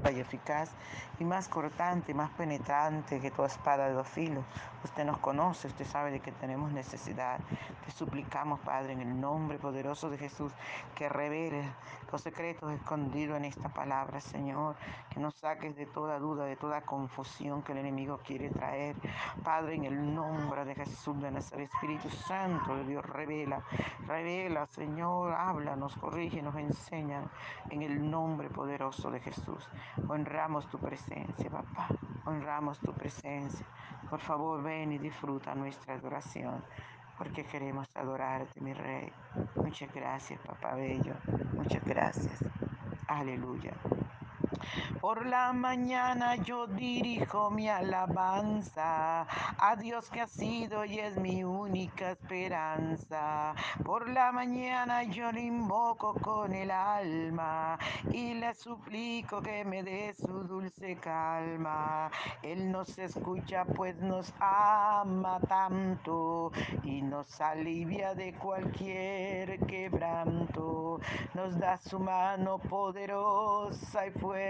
viva y eficaz y más cortante, más penetrante que toda espada de dos filos. Usted nos conoce, usted sabe de que tenemos necesidad. Te suplicamos, Padre, en el nombre poderoso de Jesús, que revele los secretos escondidos en esta palabra, Señor, que nos saques de toda duda, de toda confusión que el enemigo quiere traer. Padre, en el nombre de Jesús de Espíritu Santo de Dios, revela, revela, Señor, háblanos, corrige, nos enseña en el nombre poderoso de Jesús. Honramos tu presencia, papá, honramos tu presencia. Por favor, ven y disfruta nuestra adoración porque queremos adorarte, mi Rey. Muchas gracias, Papá Bello. Muchas gracias. Aleluya. Por la mañana yo dirijo mi alabanza a Dios que ha sido y es mi única esperanza. Por la mañana yo le invoco con el alma y le suplico que me dé su dulce calma. Él nos escucha pues nos ama tanto y nos alivia de cualquier quebranto. Nos da su mano poderosa y fuerte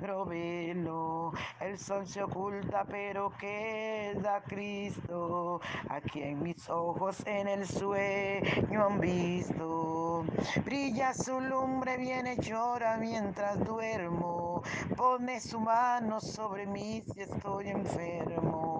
velo el sol se oculta, pero queda Cristo, a quien mis ojos en el sueño han visto. Brilla su lumbre, viene llora mientras duermo. Pone su mano sobre mí si estoy enfermo.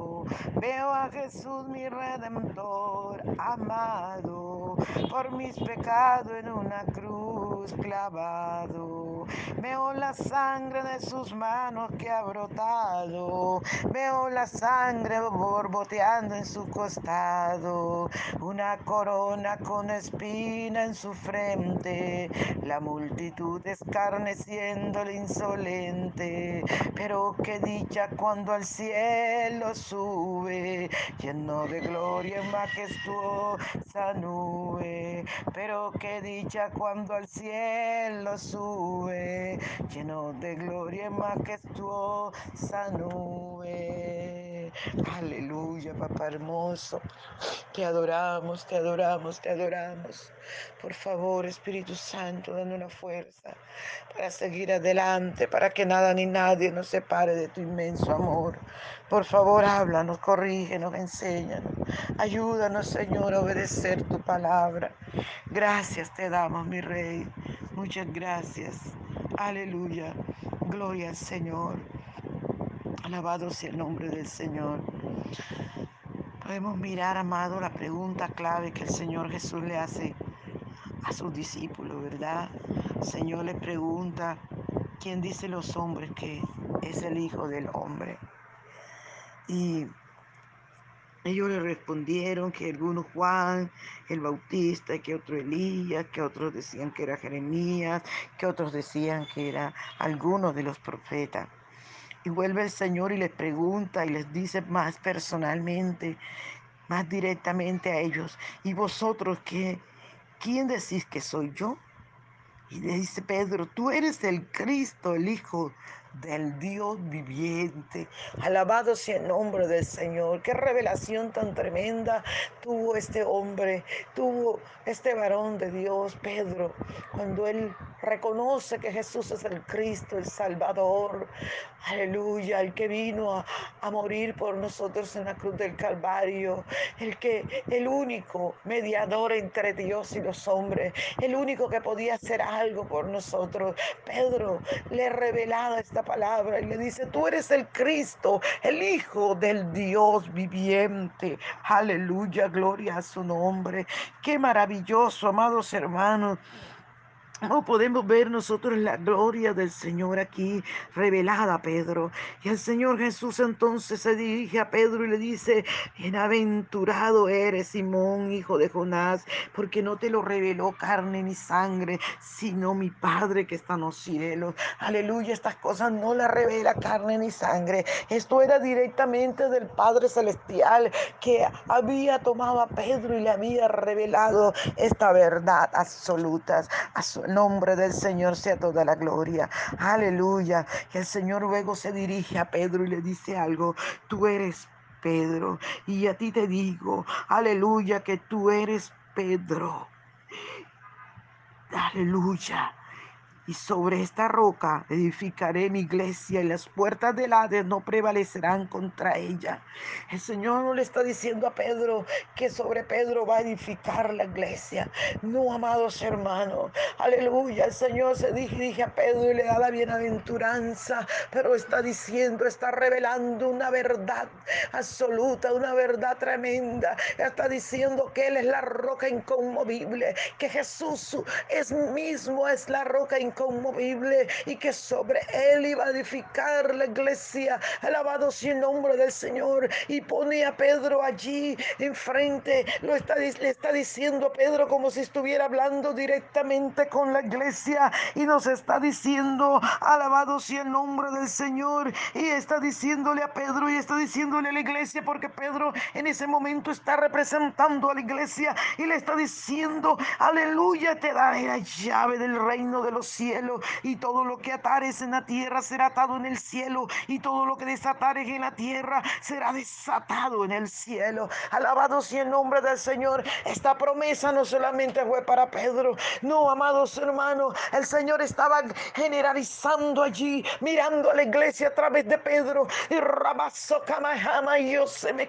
Veo a Jesús mi redentor amado por mis pecados en una cruz clavado. Veo la sangre de sus manos que ha brotado. Veo la sangre borboteando en su costado, una corona con espina en su frente, la multitud escarneciéndole insolente, pero qué dicha cuando al cielo sube, lleno de gloria en majestuosa nube, pero qué dicha cuando al cielo sube, lleno de gloria en majestuosa nube. Aleluya, papá hermoso. Te adoramos, te adoramos, te adoramos. Por favor, Espíritu Santo, dame una fuerza para seguir adelante, para que nada ni nadie nos separe de tu inmenso amor. Por favor, háblanos, corrígenos, enséñanos. Ayúdanos, Señor, a obedecer tu palabra. Gracias te damos, mi Rey. Muchas gracias. Aleluya. Gloria al Señor. Alabado sea el nombre del Señor. Podemos mirar, amado, la pregunta clave que el Señor Jesús le hace a sus discípulos, ¿verdad? El Señor le pregunta, ¿quién dice los hombres que es el Hijo del Hombre? Y ellos le respondieron que algunos Juan el Bautista, que otro Elías, que otros decían que era Jeremías, que otros decían que era alguno de los profetas. Y vuelve el Señor y les pregunta y les dice más personalmente, más directamente a ellos, ¿y vosotros qué? ¿Quién decís que soy yo? Y le dice Pedro, tú eres el Cristo, el Hijo del Dios viviente. Alabado sea el nombre del Señor. Qué revelación tan tremenda tuvo este hombre, tuvo este varón de Dios, Pedro, cuando él reconoce que Jesús es el Cristo, el Salvador. Aleluya, el que vino a, a morir por nosotros en la cruz del Calvario, el que el único mediador entre Dios y los hombres, el único que podía hacer algo por nosotros. Pedro le revelaba esta palabra y le dice, tú eres el Cristo, el Hijo del Dios viviente. Aleluya, gloria a su nombre. Qué maravilloso, amados hermanos. No podemos ver nosotros la gloria del Señor aquí revelada a Pedro? Y el Señor Jesús entonces se dirige a Pedro y le dice, bienaventurado eres Simón, hijo de Jonás, porque no te lo reveló carne ni sangre, sino mi Padre que está en los cielos. Aleluya, estas cosas no las revela carne ni sangre. Esto era directamente del Padre Celestial que había tomado a Pedro y le había revelado esta verdad absoluta. A su nombre del Señor sea toda la gloria. Aleluya. Que el Señor luego se dirige a Pedro y le dice algo. Tú eres Pedro. Y a ti te digo, aleluya, que tú eres Pedro. Aleluya y sobre esta roca edificaré mi iglesia y las puertas del Hades no prevalecerán contra ella. El Señor no le está diciendo a Pedro que sobre Pedro va a edificar la iglesia. No, amados hermanos. Aleluya. El Señor se dirige a Pedro y le da la bienaventuranza, pero está diciendo, está revelando una verdad absoluta, una verdad tremenda. Está diciendo que Él es la roca inconmovible, que Jesús es mismo, es la roca inconmovible inconmovible y que sobre él iba a edificar la iglesia. Alabado sea el nombre del Señor. Y pone a Pedro allí enfrente. Lo está, le está diciendo a Pedro como si estuviera hablando directamente con la iglesia. Y nos está diciendo, alabado sea el nombre del Señor. Y está diciéndole a Pedro y está diciéndole a la iglesia porque Pedro en ese momento está representando a la iglesia y le está diciendo, aleluya, te daré la llave del reino de los cielos y todo lo que atares en la tierra será atado en el cielo y todo lo que desatares en la tierra será desatado en el cielo. Alabado sea el nombre del Señor. Esta promesa no solamente fue para Pedro, no, amados hermanos, el Señor estaba generalizando allí, mirando a la iglesia a través de Pedro. Y se me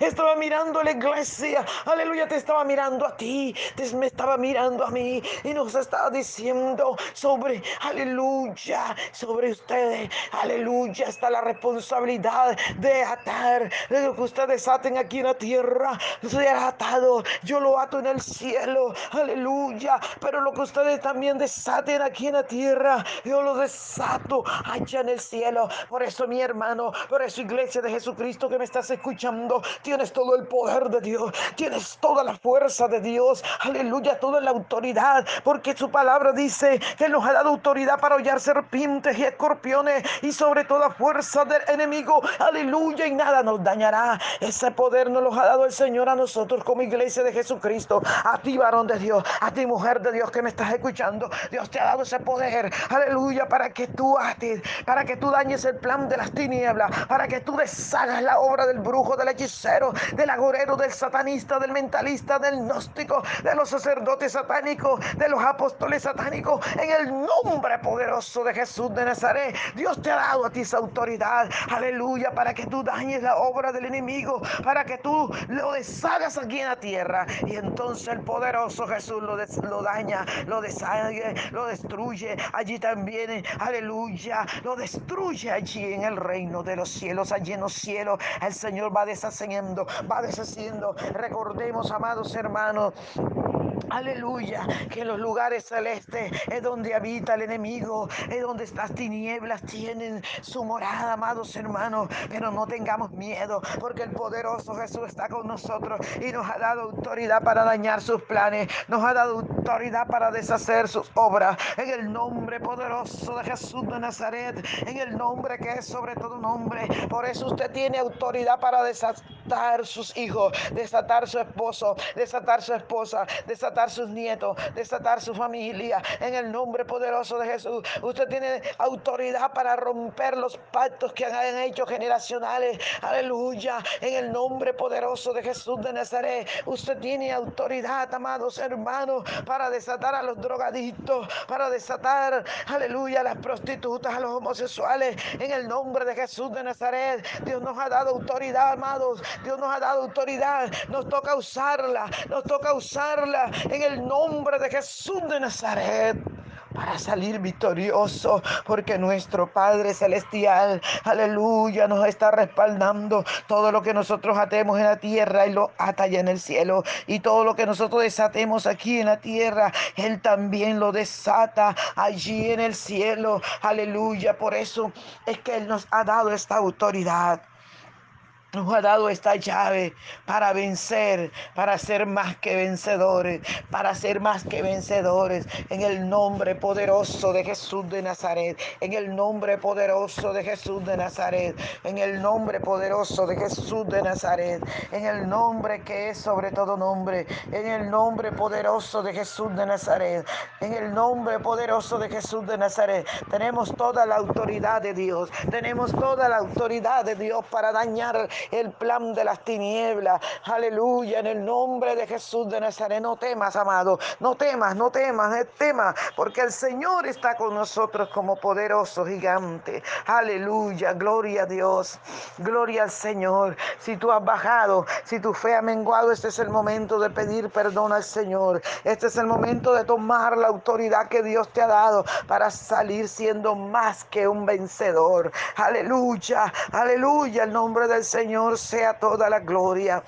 estaba mirando a la iglesia, aleluya, te estaba mirando a ti, te me estaba mirando a mí. Y nos está diciendo sobre, aleluya, sobre ustedes, aleluya, está la responsabilidad de atar, lo que ustedes aten aquí en la tierra, sea atado, yo lo ato en el cielo, aleluya, pero lo que ustedes también desaten aquí en la tierra, yo lo desato allá en el cielo, por eso mi hermano, por eso iglesia de Jesucristo que me estás escuchando, tienes todo el poder de Dios, tienes toda la fuerza de Dios, aleluya, toda la autoridad, porque su palabra dice que nos ha dado autoridad para hollar serpientes y escorpiones y sobre toda fuerza del enemigo. Aleluya y nada nos dañará. Ese poder nos lo ha dado el Señor a nosotros como iglesia de Jesucristo. A ti varón de Dios, a ti mujer de Dios que me estás escuchando. Dios te ha dado ese poder. Aleluya para que tú haces, para que tú dañes el plan de las tinieblas, para que tú deshagas la obra del brujo, del hechicero, del agorero, del satanista, del mentalista, del gnóstico, de los sacerdotes satánicos, de los apóstoles satánicos, en el nombre poderoso de Jesús de Nazaret. Dios te ha dado a ti esa autoridad, aleluya, para que tú dañes la obra del enemigo, para que tú lo deshagas aquí en la tierra. Y entonces el poderoso Jesús lo, daña, lo deshaga, lo destruye allí también, aleluya, lo destruye allí en el reino de los cielos, allí en los cielos. El Señor va deshaciendo, va deshaciendo. Recordemos, amados hermanos, Aleluya, que los lugares celestes es donde habita el enemigo, es donde las tinieblas tienen su morada, amados hermanos. Pero no tengamos miedo, porque el poderoso Jesús está con nosotros y nos ha dado autoridad para dañar sus planes, nos ha dado autoridad para deshacer sus obras. En el nombre poderoso de Jesús de Nazaret, en el nombre que es sobre todo nombre. Por eso usted tiene autoridad para desatar sus hijos, desatar su esposo, desatar su esposa, desatar sus nietos, desatar su familia. En el nombre poderoso de Jesús, usted tiene autoridad para romper los pactos que han hecho generacionales. Aleluya. En el nombre poderoso de Jesús de Nazaret, usted tiene autoridad, amados hermanos, para desatar a los drogadictos, para desatar, aleluya, a las prostitutas, a los homosexuales. En el nombre de Jesús de Nazaret, Dios nos ha dado autoridad, amados. Dios nos ha dado autoridad. Nos toca usarla, nos toca usarla en el nombre de Jesús de Nazaret. para salir victorioso, porque nuestro Padre Celestial, aleluya, nos está respaldando todo lo que nosotros atemos en la tierra y lo ata ya en el cielo, y todo lo que nosotros desatemos aquí en la tierra, Él también lo desata allí en el cielo, aleluya, por eso es que Él nos ha dado esta autoridad nos ha dado esta llave para vencer, para ser más que vencedores, para ser más que vencedores en el nombre poderoso de Jesús de Nazaret, en el nombre poderoso de Jesús de Nazaret, en el nombre poderoso de Jesús de Nazaret, en el nombre que es sobre todo nombre, en el nombre poderoso de Jesús de Nazaret, en el nombre poderoso de Jesús de Nazaret. Tenemos toda la autoridad de Dios, tenemos toda la autoridad de Dios para dañar el plan de las tinieblas. Aleluya, en el nombre de Jesús de Nazaret. No temas, amado, no temas, no temas, no temas, porque el Señor está con nosotros como poderoso gigante. Aleluya, gloria a Dios, gloria al Señor. Si tú has bajado, si tu fe ha menguado, este es el momento de pedir perdón al Señor. Este es el momento de tomar la autoridad que Dios te ha dado para salir siendo más que un vencedor. Aleluya, aleluya, el nombre del Señor sea toda la gloria.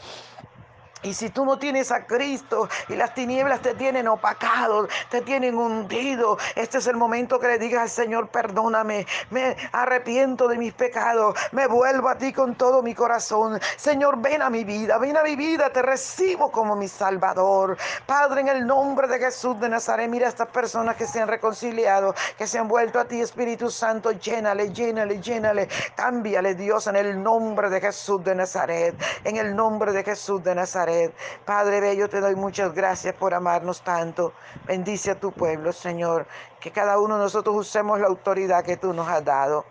Y si tú no tienes a Cristo y las tinieblas te tienen opacado, te tienen hundido, este es el momento que le digas al Señor, perdóname, me arrepiento de mis pecados, me vuelvo a ti con todo mi corazón. Señor, ven a mi vida, ven a mi vida, te recibo como mi Salvador. Padre, en el nombre de Jesús de Nazaret, mira a estas personas que se han reconciliado, que se han vuelto a ti, Espíritu Santo, llénale, llénale, llénale. Cámbiale, Dios, en el nombre de Jesús de Nazaret, en el nombre de Jesús de Padre Bello, te doy muchas gracias por amarnos tanto. Bendice a tu pueblo, Señor. Que cada uno de nosotros usemos la autoridad que tú nos has dado.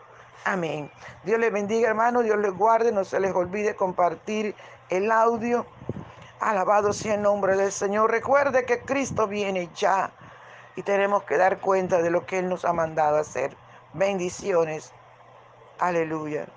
Amén. Dios les bendiga, hermano. Dios les guarde. No se les olvide compartir el audio. Alabado sea el nombre del Señor. Recuerde que Cristo viene ya y tenemos que dar cuenta de lo que Él nos ha mandado hacer. Bendiciones. Aleluya.